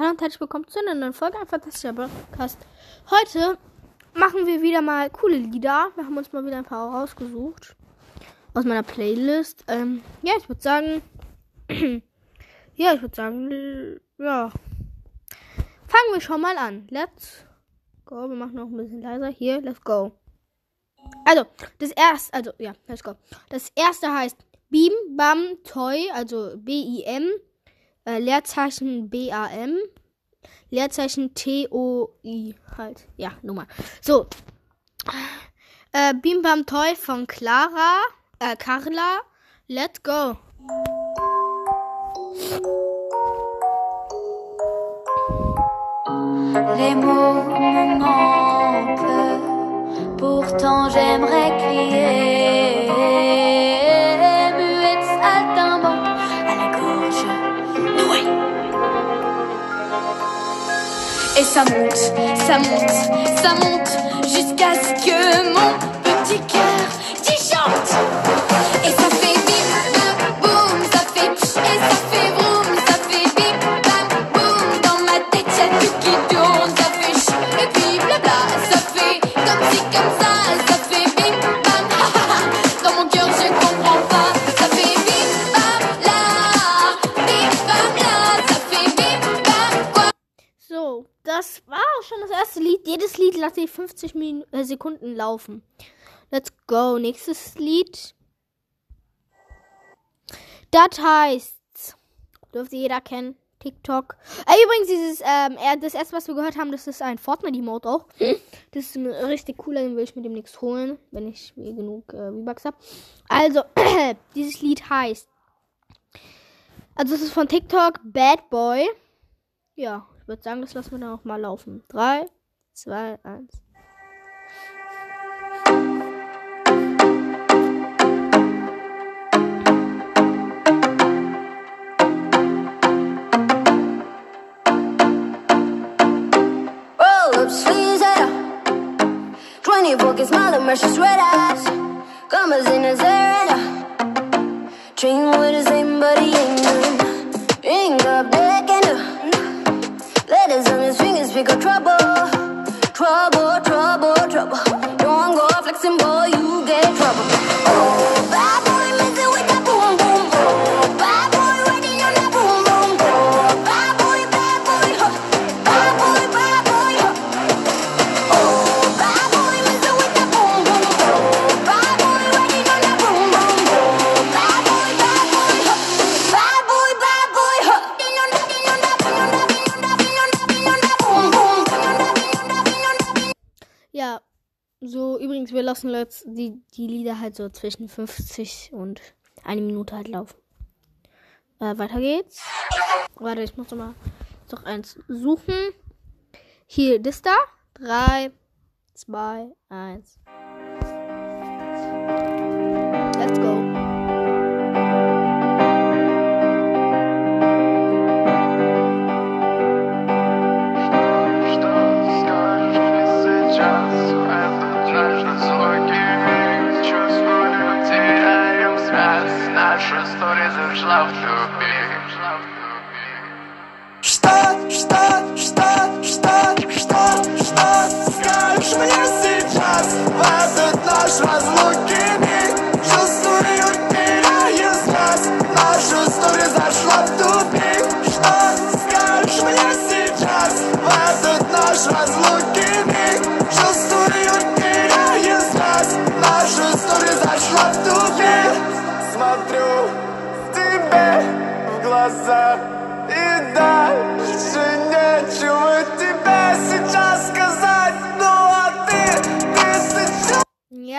Hallo und herzlich willkommen zu einer neuen Folge ein fantastischer Podcast. Heute machen wir wieder mal coole Lieder. Wir haben uns mal wieder ein paar rausgesucht aus meiner Playlist. Ähm, ja, ich würde sagen, ja, ich würde sagen, ja, fangen wir schon mal an. Let's go. Wir machen noch ein bisschen leiser. Hier, let's go. Also, das erste, also, ja, let's go. Das erste heißt Bim Bam Toy, also B-I-M äh, Leerzeichen B-A-M, Leerzeichen T-O-I halt. Ja, Nummer. So. Äh, Bim Bam Toy von Clara, äh, Carla. Let's go. Les mots me manquent, pourtant j'aimerais crier. Et ça monte, ça monte, ça monte, jusqu'à ce que mon das war auch schon das erste Lied. Jedes Lied lasse ich 50 Min äh, Sekunden laufen. Let's go. Nächstes Lied. Das heißt, dürfte jeder kennen. TikTok. Äh, übrigens, dieses, ähm, das erste, was wir gehört haben, das ist ein Fortnite-Emote auch. Das ist ein richtig cooler, den will ich mir demnächst holen, wenn ich mir genug äh, V-Bucks habe. Also, dieses Lied heißt. Also, es ist von TikTok Bad Boy. Ja, würde sagen, das lassen wir dann auch mal laufen. 3, 2, 1. Roll up sleeves and up. 24 kiss smile and mercy sweat eyes. Commas in and up. Dream with the same but he ain't none. Ain't got black. Letters on his fingers of trouble. Trouble, trouble, Ja, so übrigens, wir lassen jetzt die, die Lieder halt so zwischen 50 und eine Minute halt laufen. Äh, weiter geht's. Warte, ich muss noch mal noch eins suchen. Hier, das da. 3, 2, 1. Наша история зашла в тупик.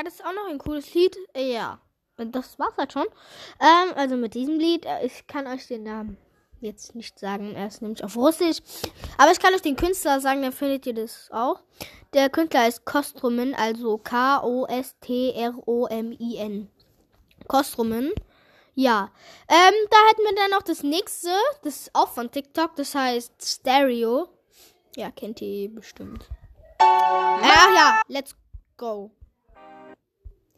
Ja, das ist auch noch ein cooles Lied. Äh, Ja, das war's halt schon. Ähm, also mit diesem Lied, äh, ich kann euch den Namen jetzt nicht sagen. Er ist nämlich auf Russisch. Aber ich kann euch den Künstler sagen, dann findet ihr das auch. Der Künstler ist Kostromin, also K-O-S-T-R-O-M-I-N. Kostromin. Ja. Ähm, da hätten wir dann noch das nächste. Das ist auch von TikTok. Das heißt Stereo. Ja, kennt ihr bestimmt. Ach ja, let's go.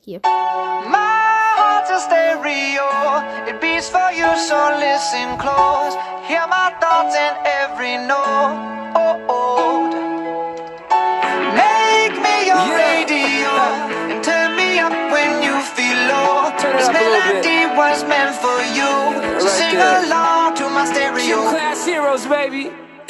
Here. My heart's a stereo, it beats for you, so listen close. Hear my thoughts in every note. Oh, oh. Make me your yeah. radio and turn me up when you feel low. This melody was meant for you, so right sing there. along to my stereo. Two class heroes, baby.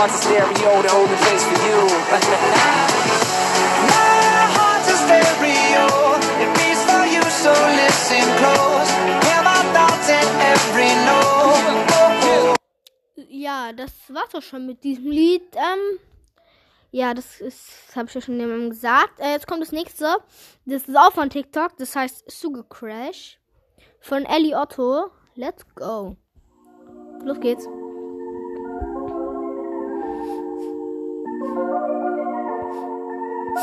heart's a stereo, the only place for you. My heart's a stereo. It beats for you, so listen close. Hear my thoughts in every note. Ja, das war's auch schon mit diesem Lied. Ähm, ja, das ist, habe ich ja schon jemandem gesagt. Äh, jetzt kommt das nächste. Das ist auch von TikTok. Das heißt Sugar Crash von Ellie Otto. Let's go. Los geht's. I'm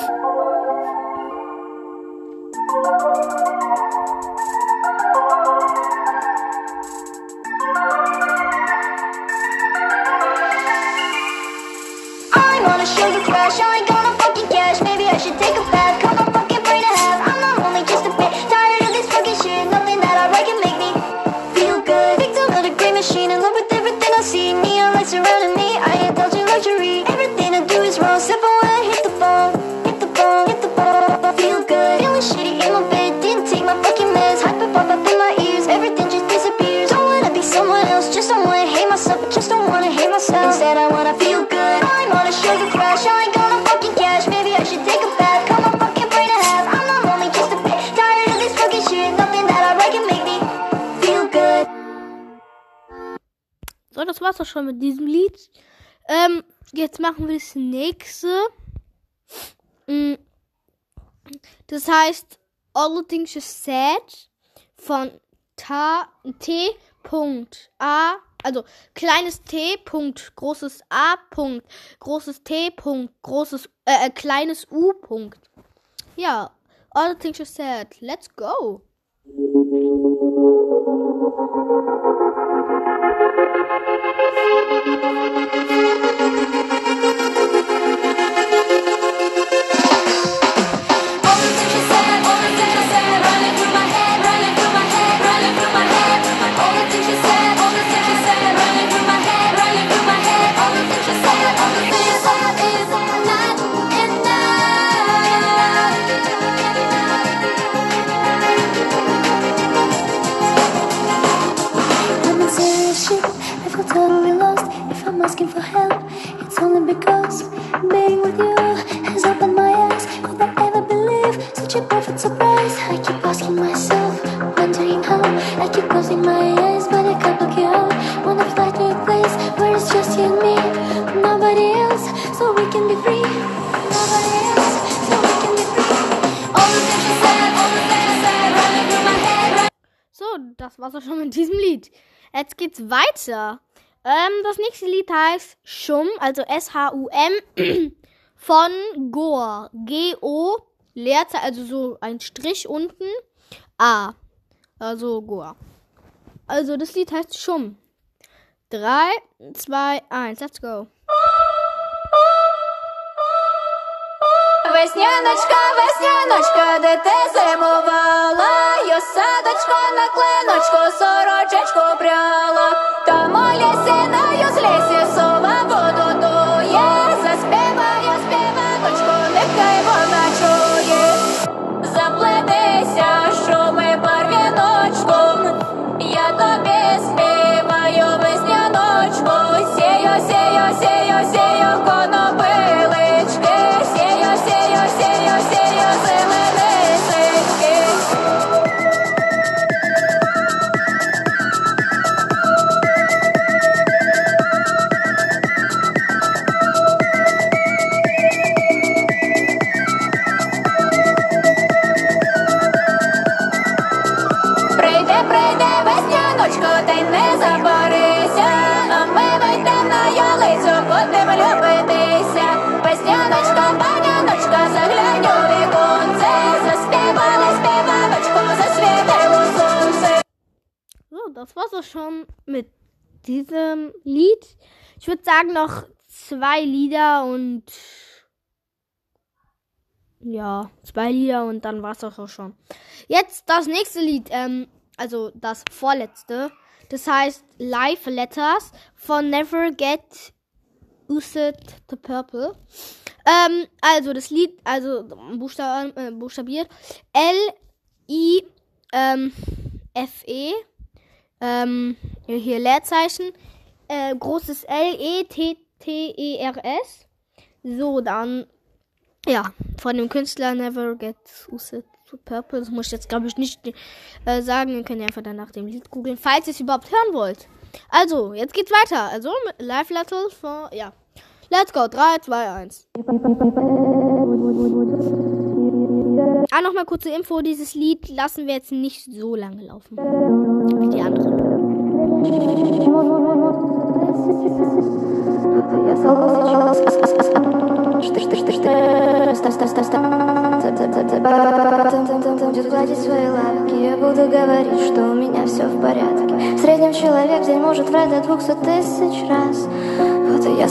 on a sugar crash, I ain't So, das war's auch schon mit diesem Lied. Ähm, jetzt machen wir das nächste. Mm. Das heißt All the Things You Said von Ta T. Punkt A, also kleines T. Punkt, großes A. Punkt, großes T. Punkt, großes äh, äh, kleines U. Punkt. Ja, All the Things You Said. Let's go. Totally lost. If I'm asking for help, mit diesem Lied. Jetzt geht's weiter. Ähm, das nächste Lied heißt Schum, also S-H-U-M, von Goa. G-O, Leerzeichen, also so ein Strich unten, A. Also Goa. Also das Lied heißt Schum. 3, 2, 1, let's go. Весняночка, весняночка, де ти зимувала, я садочко на клиночку, сорочечку пряла, diesem Lied. Ich würde sagen, noch zwei Lieder und ja, zwei Lieder und dann war es auch schon. Jetzt das nächste Lied, ähm, also das vorletzte. Das heißt Live Letters von Never Get Used the Purple. Ähm, also das Lied, also Buchstab, äh, buchstabiert L I ähm, F ähm, hier Leerzeichen äh, großes L E T T E R S. So dann ja von dem Künstler Never Get Used to Purple. Das muss ich jetzt glaube ich nicht äh, sagen. Ihr könnt ihr einfach dann nach dem Lied googeln, falls ihr es überhaupt hören wollt. Also, jetzt geht's weiter. Also, Live Letters von, ja. Let's go. 3, 2, 1. Ah, nochmal kurze Info. Dieses Lied lassen wir jetzt nicht so lange laufen. Wie die anderen.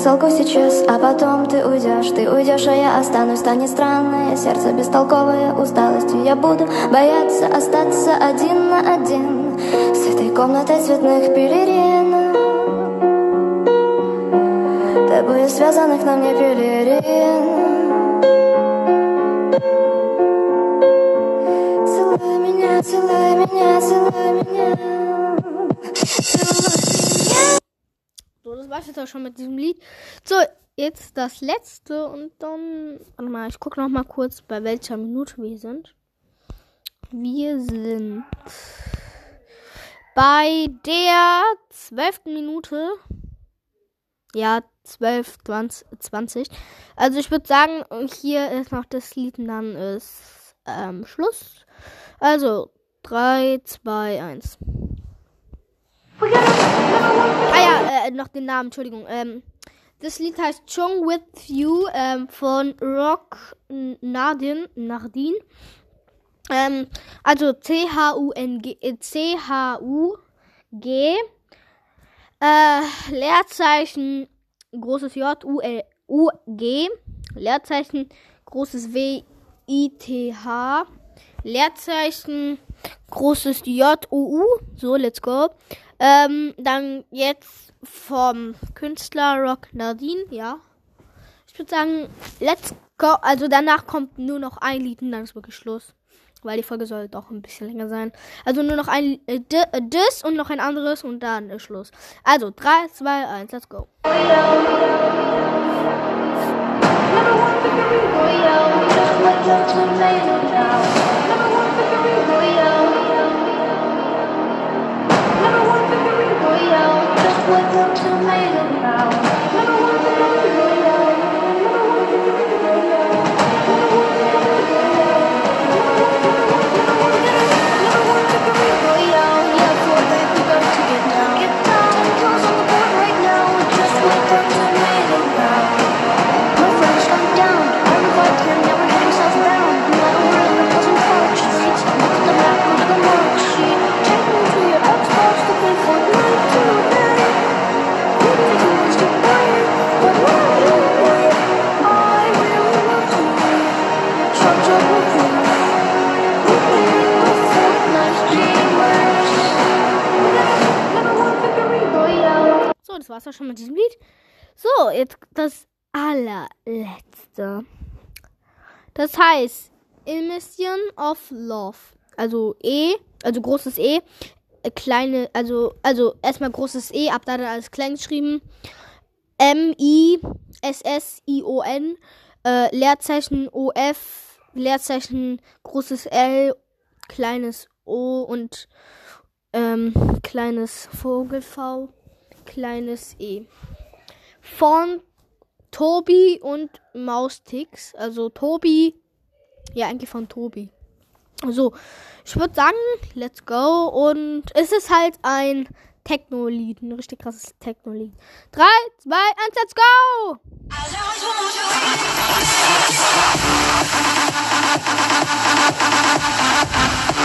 Солгу сейчас, а потом ты уйдешь Ты уйдешь, а я останусь, станет странное Сердце бестолковое усталостью Я буду бояться остаться один на один комнатой цветных пелерин Тобою связанных на мне пелерин Целуй меня, целуй меня, целуй меня So, das war's jetzt auch schon mit diesem Lied. So, jetzt das letzte und dann. Warte mal, ich gucke noch mal kurz, bei welcher Minute wir sind. Wir sind bei der zwölften Minute. Ja, 12, 20, 20. Also ich würde sagen, hier ist noch das Lied und dann ist ähm, Schluss. Also 3, 2, 1. Ah ja, äh, noch den Namen, Entschuldigung. Ähm, das Lied heißt Chung With You ähm, von Rock Nardin. Nardin. Ähm, also C-H-U-N-G. äh, C-H-U-G. Äh, Leerzeichen, großes J, U, L, U, G. Leerzeichen, großes W, I, T, H. Leerzeichen, großes J, U, U. So, let's go. Ähm, dann jetzt vom Künstler Rock Nadine, ja. Ich würde sagen, let's go. Also danach kommt nur noch ein Lied und dann ist wirklich Schluss. Weil die Folge soll doch ein bisschen länger sein. Also nur noch ein äh, äh, das und noch ein anderes und dann ist Schluss. Also 3, 2, 1, let's go. Allerletzte. Das heißt Emission of Love. Also E, also großes E, äh, kleine, also, also erstmal großes E, ab da dann alles klein geschrieben. M-I-S-S-I-O-N, äh, Leerzeichen O-F, Leerzeichen großes L, kleines O und ähm, kleines Vogel V, kleines E. Von Tobi und Maustix. Also Tobi, ja eigentlich von Tobi. So, ich würde sagen, let's go. Und es ist halt ein Techno-Lied, ein richtig krasses Techno-Lied. 3, 2, 1, let's go!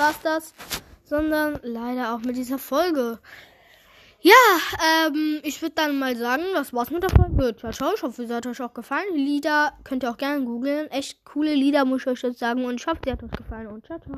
war's das, sondern leider auch mit dieser Folge. Ja, ähm, ich würde dann mal sagen, das war's mit der Folge. Ciao, ciao. Ich hoffe, es hat euch auch gefallen. Lieder könnt ihr auch gerne googeln. Echt coole Lieder, muss ich euch jetzt sagen. Und ich hoffe, sie hat euch gefallen. Und ciao, ciao.